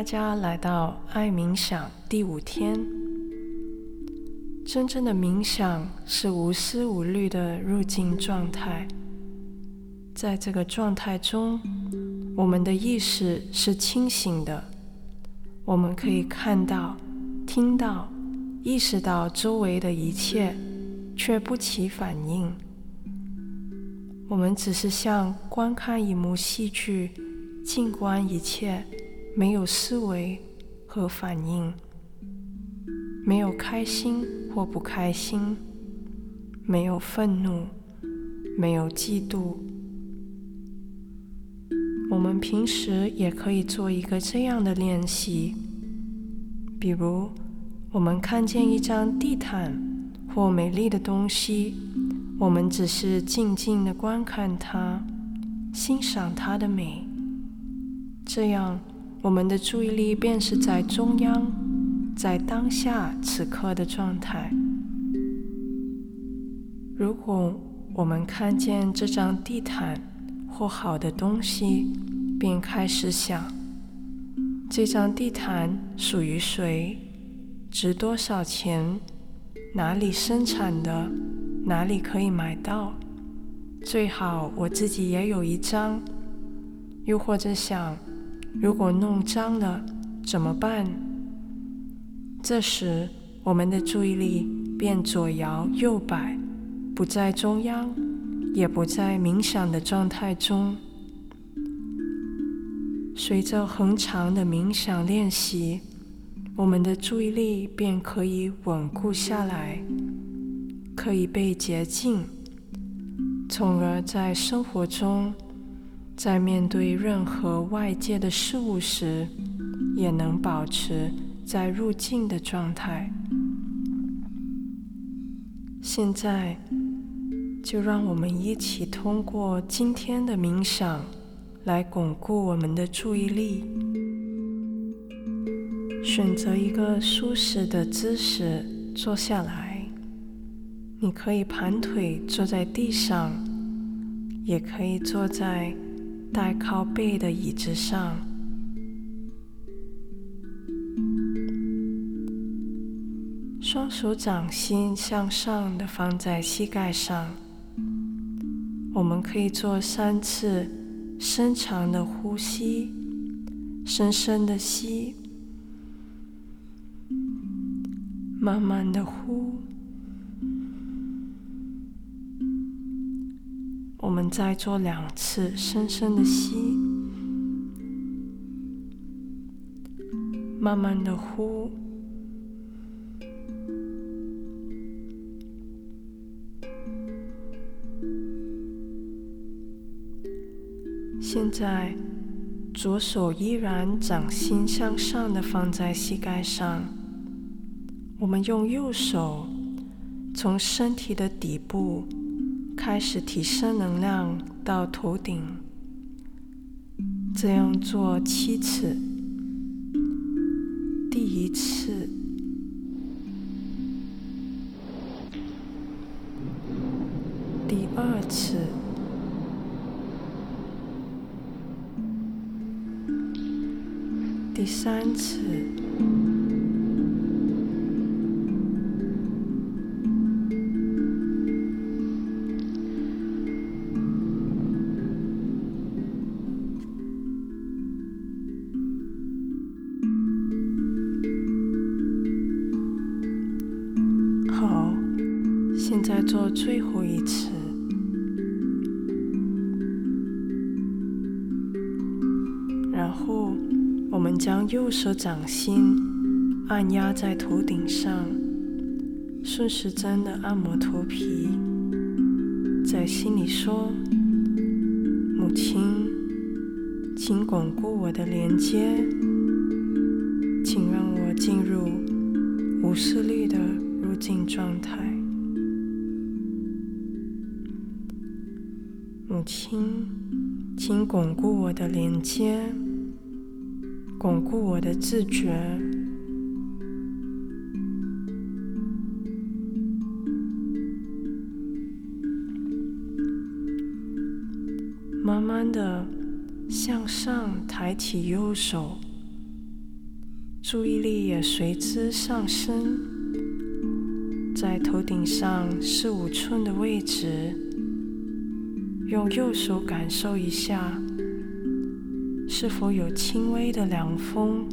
大家来到爱冥想第五天。真正的冥想是无思无虑的入境状态，在这个状态中，我们的意识是清醒的，我们可以看到、听到、意识到周围的一切，却不起反应。我们只是像观看一幕戏剧，静观一切。没有思维和反应，没有开心或不开心，没有愤怒，没有嫉妒。我们平时也可以做一个这样的练习，比如，我们看见一张地毯或美丽的东西，我们只是静静的观看它，欣赏它的美，这样。我们的注意力便是在中央，在当下此刻的状态。如果我们看见这张地毯或好的东西，便开始想：这张地毯属于谁？值多少钱？哪里生产的？哪里可以买到？最好我自己也有一张。又或者想。如果弄脏了怎么办？这时，我们的注意力便左摇右摆，不在中央，也不在冥想的状态中。随着恒长的冥想练习，我们的注意力便可以稳固下来，可以被洁净，从而在生活中。在面对任何外界的事物时，也能保持在入境的状态。现在，就让我们一起通过今天的冥想来巩固我们的注意力。选择一个舒适的姿势坐下来，你可以盘腿坐在地上，也可以坐在。带靠背的椅子上，双手掌心向上的放在膝盖上。我们可以做三次深长的呼吸，深深的吸，慢慢的呼。再做两次深深的吸，慢慢的呼。现在，左手依然掌心向上的放在膝盖上。我们用右手从身体的底部。开始提升能量到头顶，这样做七次。第一次，第二次，第三次。将右手掌心按压在头顶上，顺时针的按摩头皮，在心里说：“母亲，请巩固我的连接，请让我进入无视力的入境状态。”母亲，请巩固我的连接，巩固我的自觉。慢慢的向上抬起右手，注意力也随之上升，在头顶上四五寸的位置，用右手感受一下，是否有轻微的凉风。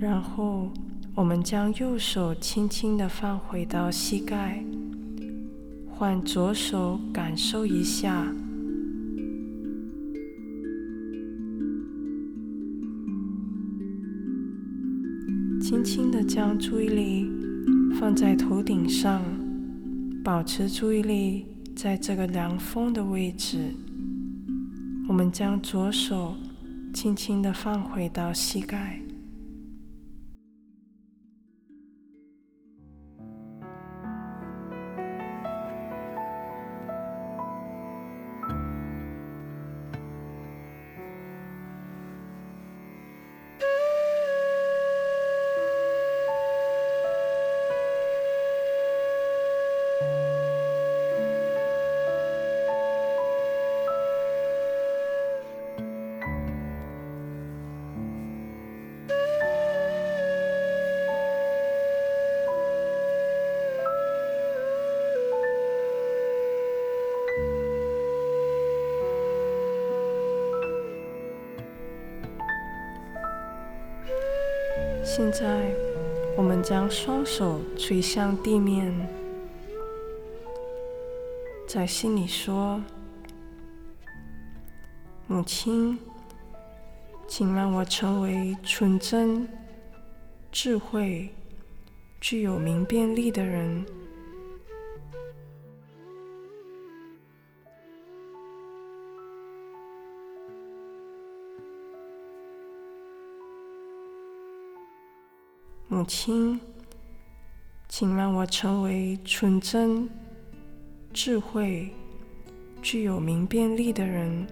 然后，我们将右手轻轻的放回到膝盖，换左手感受一下，轻轻的将注意力放在头顶上，保持注意力在这个凉风的位置。我们将左手轻轻的放回到膝盖。现在，我们将双手垂向地面，在心里说：“母亲，请让我成为纯真、智慧、具有明辨力的人。”母亲，请让我成为纯真、智慧、具有明辨力的人。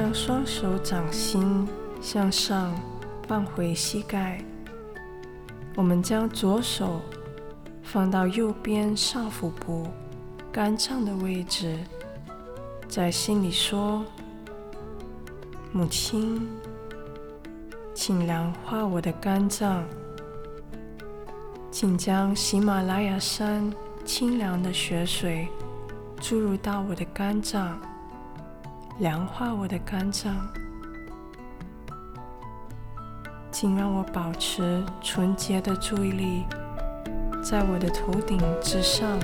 将双手掌心向上放回膝盖，我们将左手放到右边上腹部肝脏的位置，在心里说：“母亲，请凉化我的肝脏，请将喜马拉雅山清凉的雪水注入到我的肝脏。”凉化我的肝脏，请让我保持纯洁的注意力，在我的头顶之上。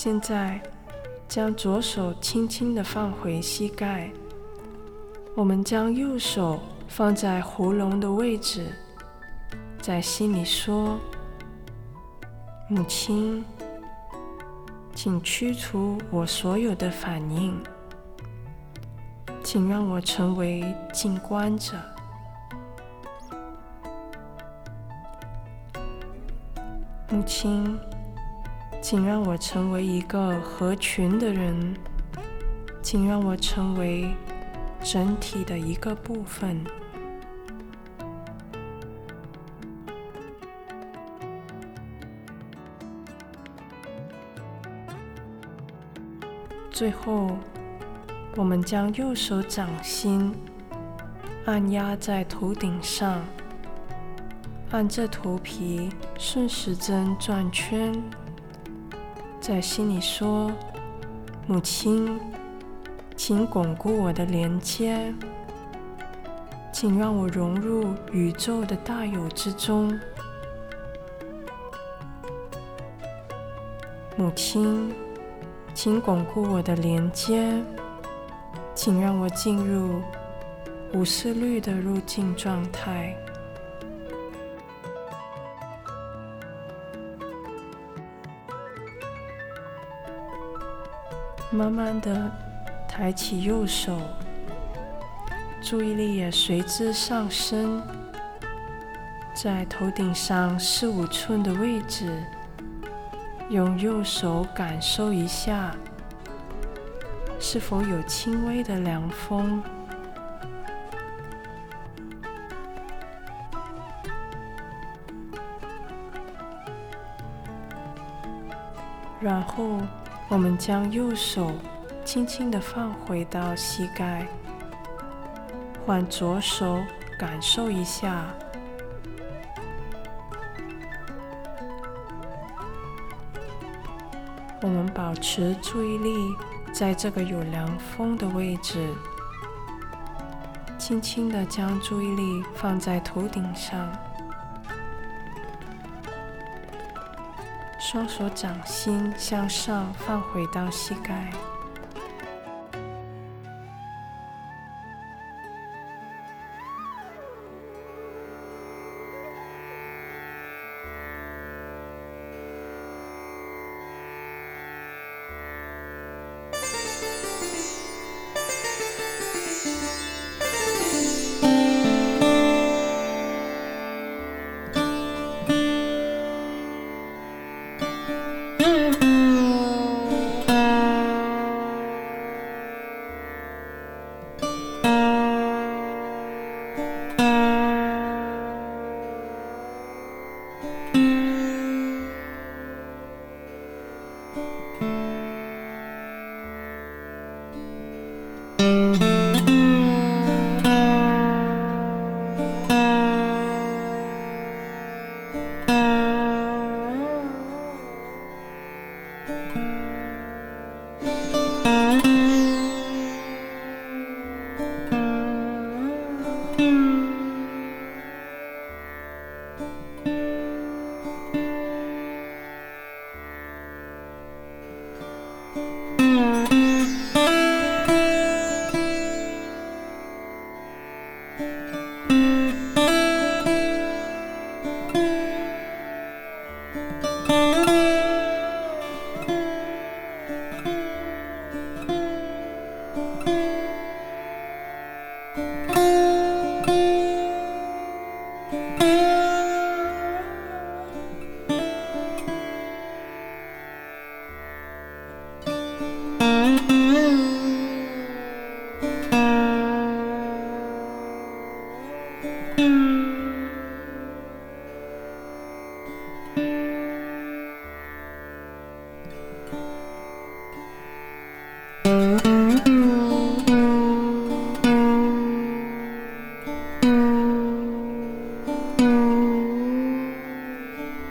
现在，将左手轻轻地放回膝盖。我们将右手放在喉咙的位置，在心里说：“母亲，请驱除我所有的反应，请让我成为静观者。母亲，请让我成为一个合群的人，请让我成为。”整体的一个部分。最后，我们将右手掌心按压在头顶上，按着头皮顺时针转圈，在心里说：“母亲。”请巩固我的连接，请让我融入宇宙的大有之中。母亲，请巩固我的连接，请让我进入无视律的入境状态。慢慢的。抬起右手，注意力也随之上升，在头顶上四五寸的位置，用右手感受一下，是否有轻微的凉风。然后，我们将右手。轻轻的放回到膝盖，换左手感受一下。我们保持注意力在这个有凉风的位置，轻轻的将注意力放在头顶上，双手掌心向上放回到膝盖。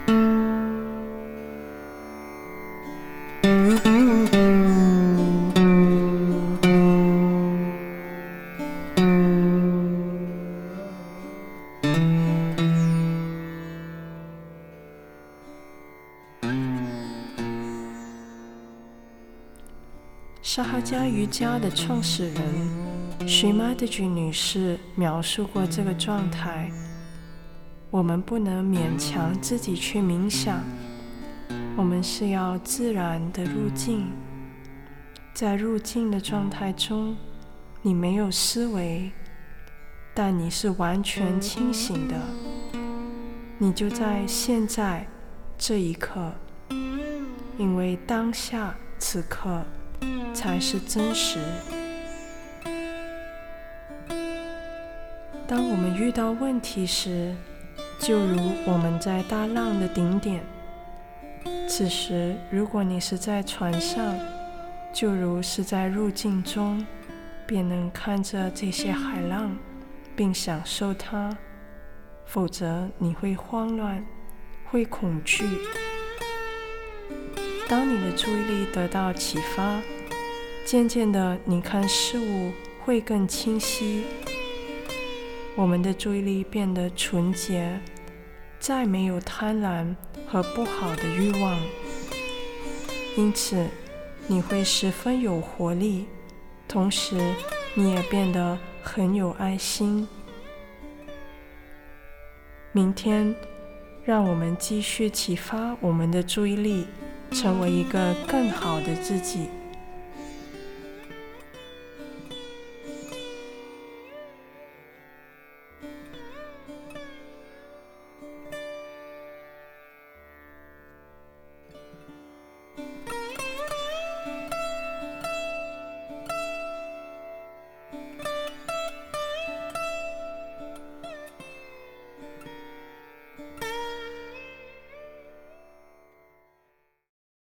沙哈加瑜伽的创始人许玛德君女士描述过这个状态。我们不能勉强自己去冥想，我们是要自然的入境。在入境的状态中，你没有思维，但你是完全清醒的。你就在现在这一刻，因为当下此刻才是真实。当我们遇到问题时，就如我们在大浪的顶点，此时如果你是在船上，就如是在入境中，便能看着这些海浪，并享受它；否则你会慌乱，会恐惧。当你的注意力得到启发，渐渐的，你看事物会更清晰。我们的注意力变得纯洁，再没有贪婪和不好的欲望，因此你会十分有活力，同时你也变得很有爱心。明天，让我们继续启发我们的注意力，成为一个更好的自己。